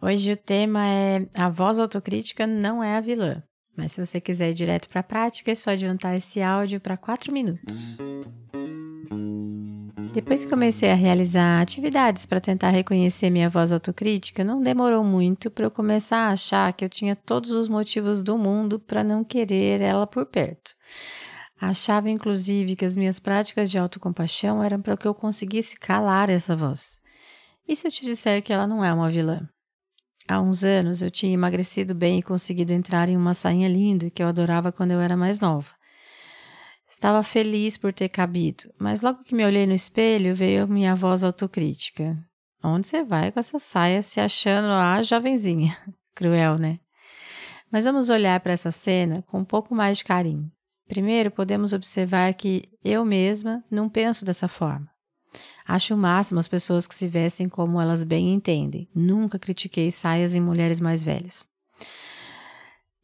Hoje o tema é A voz autocrítica não é a vilã. Mas se você quiser ir direto para a prática, é só adiantar esse áudio para 4 minutos. Depois que comecei a realizar atividades para tentar reconhecer minha voz autocrítica, não demorou muito para eu começar a achar que eu tinha todos os motivos do mundo para não querer ela por perto. Achava inclusive que as minhas práticas de autocompaixão eram para que eu conseguisse calar essa voz. E se eu te disser que ela não é uma vilã? Há uns anos eu tinha emagrecido bem e conseguido entrar em uma sainha linda que eu adorava quando eu era mais nova. Estava feliz por ter cabido, mas logo que me olhei no espelho veio minha voz autocrítica. Onde você vai com essa saia se achando a jovenzinha? Cruel, né? Mas vamos olhar para essa cena com um pouco mais de carinho. Primeiro, podemos observar que eu mesma não penso dessa forma. Acho o máximo as pessoas que se vestem como elas bem entendem. Nunca critiquei saias em mulheres mais velhas.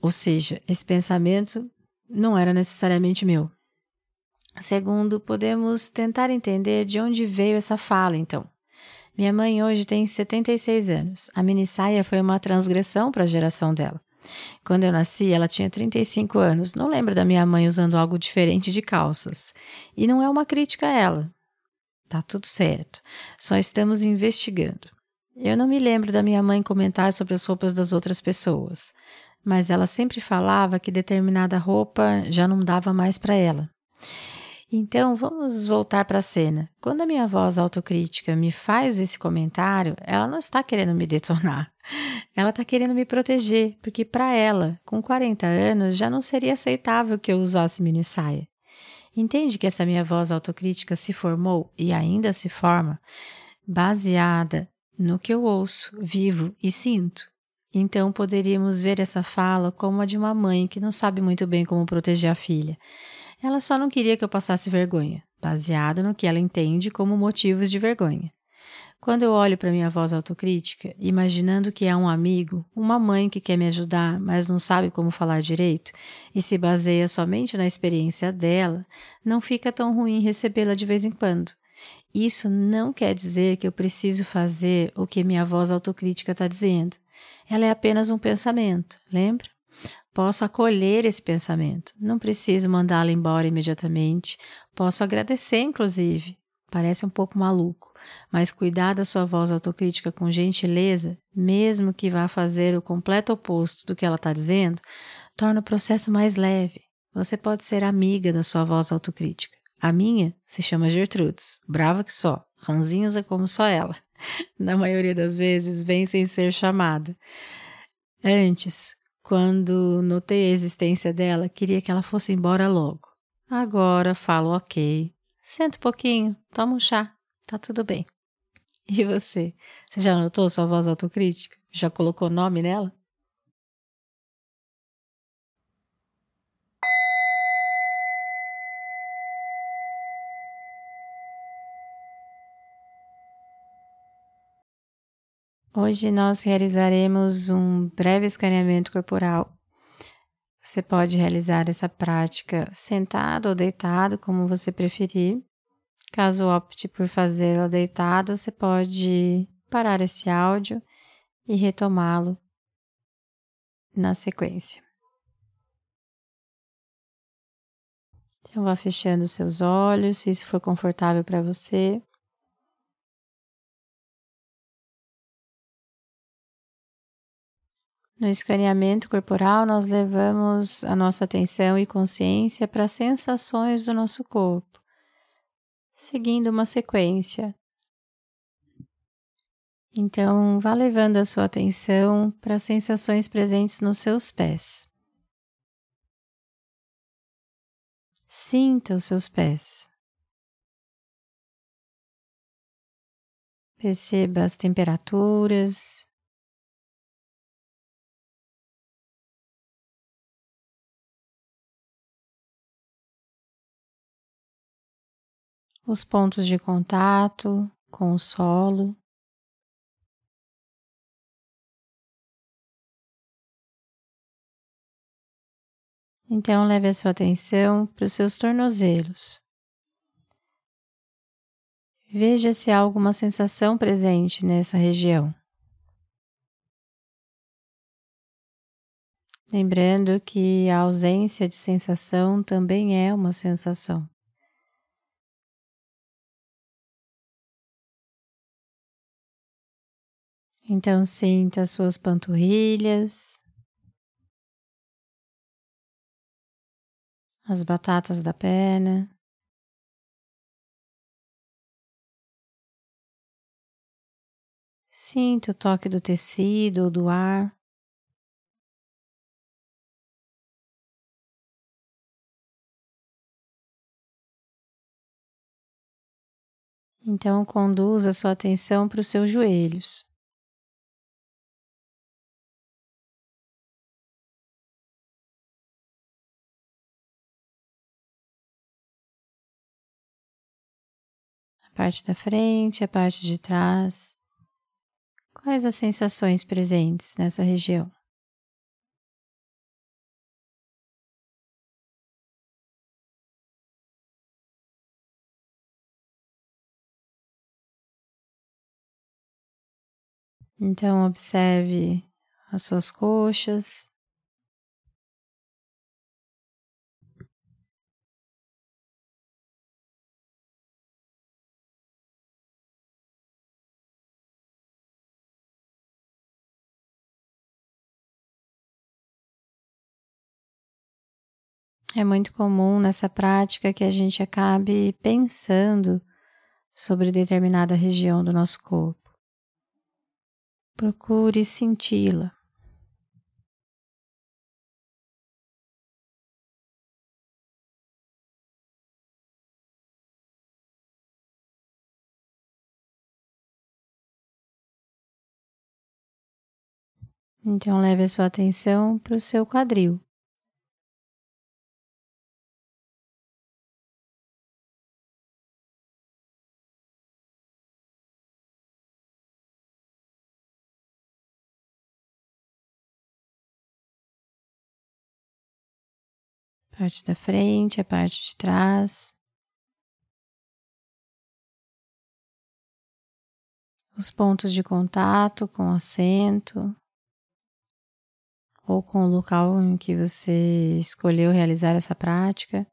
Ou seja, esse pensamento não era necessariamente meu. Segundo, podemos tentar entender de onde veio essa fala, então. Minha mãe hoje tem 76 anos. A mini saia foi uma transgressão para a geração dela. Quando eu nasci, ela tinha 35 anos. Não lembro da minha mãe usando algo diferente de calças. E não é uma crítica a ela. Tá tudo certo. Só estamos investigando. Eu não me lembro da minha mãe comentar sobre as roupas das outras pessoas, mas ela sempre falava que determinada roupa já não dava mais para ela. Então, vamos voltar para a cena. Quando a minha voz autocrítica me faz esse comentário, ela não está querendo me detonar. Ela está querendo me proteger, porque para ela, com 40 anos, já não seria aceitável que eu usasse mini saia. Entende que essa minha voz autocrítica se formou e ainda se forma baseada no que eu ouço, vivo e sinto. Então poderíamos ver essa fala como a de uma mãe que não sabe muito bem como proteger a filha. Ela só não queria que eu passasse vergonha, baseado no que ela entende como motivos de vergonha. Quando eu olho para minha voz autocrítica, imaginando que é um amigo, uma mãe que quer me ajudar, mas não sabe como falar direito, e se baseia somente na experiência dela, não fica tão ruim recebê-la de vez em quando. Isso não quer dizer que eu preciso fazer o que minha voz autocrítica está dizendo. Ela é apenas um pensamento, lembra? Posso acolher esse pensamento, não preciso mandá-lo embora imediatamente, posso agradecer, inclusive, Parece um pouco maluco, mas cuidar da sua voz autocrítica com gentileza, mesmo que vá fazer o completo oposto do que ela está dizendo, torna o processo mais leve. Você pode ser amiga da sua voz autocrítica. A minha se chama Gertrudes, brava que só, ranzinza como só ela. Na maioria das vezes vem sem ser chamada. Antes, quando notei a existência dela, queria que ela fosse embora logo. Agora falo ok, Senta um pouquinho, toma um chá, tá tudo bem. E você? Você já notou sua voz autocrítica? Já colocou nome nela? Hoje nós realizaremos um breve escaneamento corporal você pode realizar essa prática sentado ou deitado, como você preferir. Caso opte por fazê-la deitado, você pode parar esse áudio e retomá-lo na sequência. Então, vá fechando seus olhos, se isso for confortável para você. No escaneamento corporal, nós levamos a nossa atenção e consciência para as sensações do nosso corpo, seguindo uma sequência. Então, vá levando a sua atenção para as sensações presentes nos seus pés. Sinta os seus pés. Perceba as temperaturas, os pontos de contato com o solo. Então, leve a sua atenção para os seus tornozelos. Veja se há alguma sensação presente nessa região. Lembrando que a ausência de sensação também é uma sensação. Então, sinta as suas panturrilhas, as batatas da perna. Sinta o toque do tecido ou do ar. Então, conduza sua atenção para os seus joelhos. Parte da frente, a parte de trás. Quais as sensações presentes nessa região? Então, observe as suas coxas. É muito comum nessa prática que a gente acabe pensando sobre determinada região do nosso corpo. Procure senti-la. Então, leve a sua atenção para o seu quadril. Parte da frente, a parte de trás. Os pontos de contato com o assento ou com o local em que você escolheu realizar essa prática.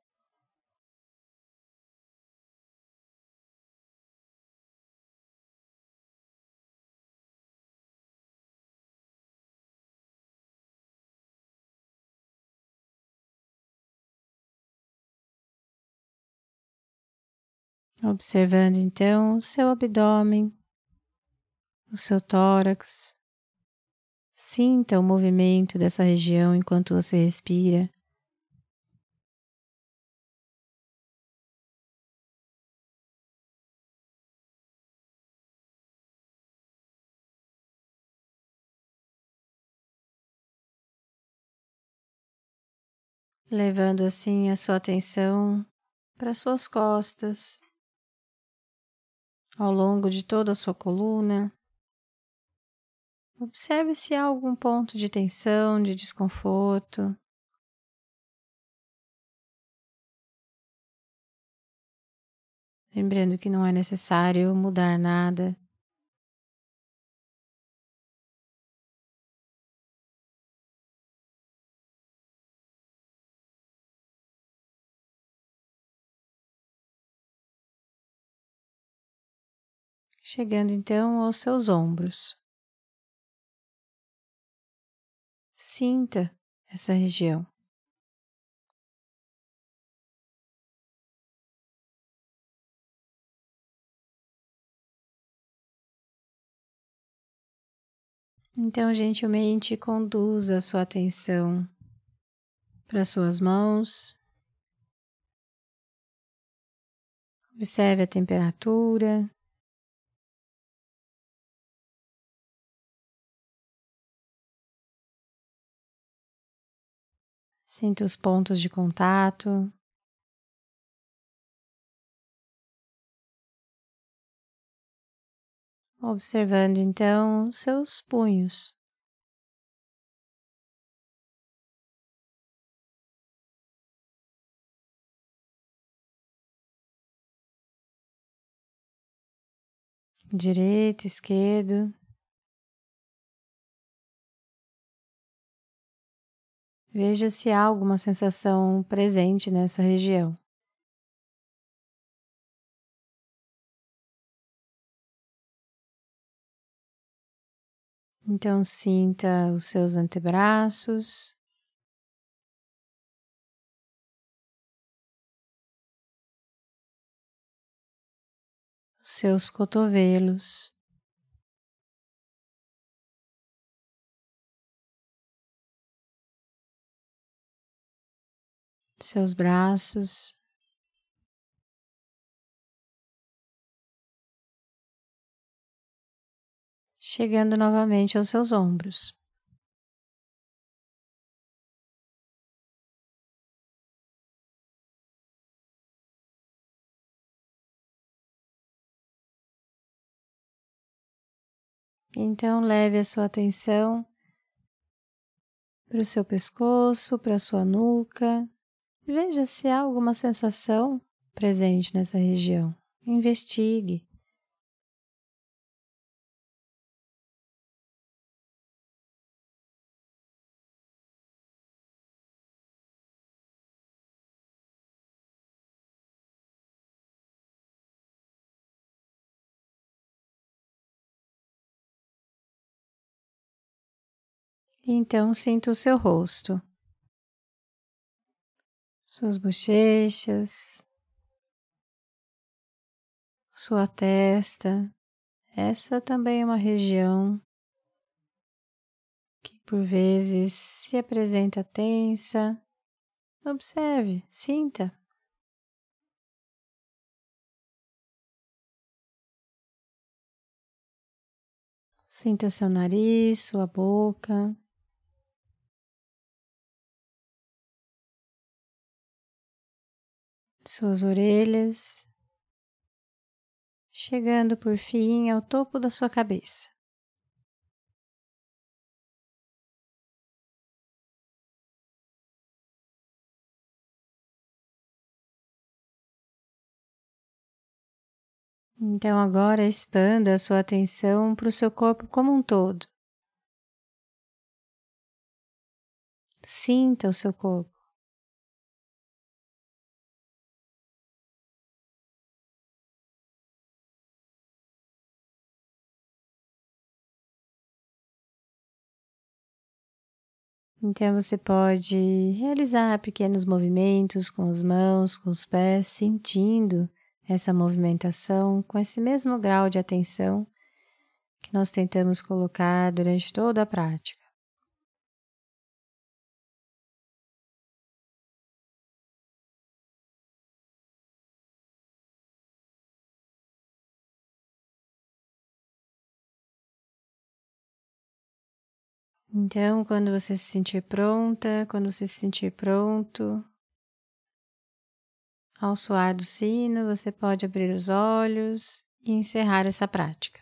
Observando então o seu abdômen, o seu tórax. Sinta o movimento dessa região enquanto você respira. Levando assim a sua atenção para suas costas, ao longo de toda a sua coluna. Observe se há algum ponto de tensão, de desconforto. Lembrando que não é necessário mudar nada. Chegando então aos seus ombros. Sinta essa região. Então, gentilmente conduza a sua atenção para suas mãos. Observe a temperatura. Sinta os pontos de contato. Observando então os seus punhos. Direito, esquerdo. Veja se há alguma sensação presente nessa região. Então, sinta os seus antebraços. Os seus cotovelos. Seus braços. chegando novamente aos seus ombros. Então, leve a sua atenção para o seu pescoço, para a sua nuca. Veja se há alguma sensação presente nessa região. Investigue. Então sinta o seu rosto, suas bochechas, sua testa. Essa também é uma região que por vezes se apresenta tensa. Observe, sinta. Sinta seu nariz, sua boca. Suas orelhas, chegando por fim ao topo da sua cabeça. Então agora expanda a sua atenção para o seu corpo como um todo. Sinta o seu corpo. Então você pode realizar pequenos movimentos com as mãos, com os pés, sentindo essa movimentação com esse mesmo grau de atenção que nós tentamos colocar durante toda a prática. Então, quando você se sentir pronta, quando você se sentir pronto, ao soar do sino, você pode abrir os olhos e encerrar essa prática.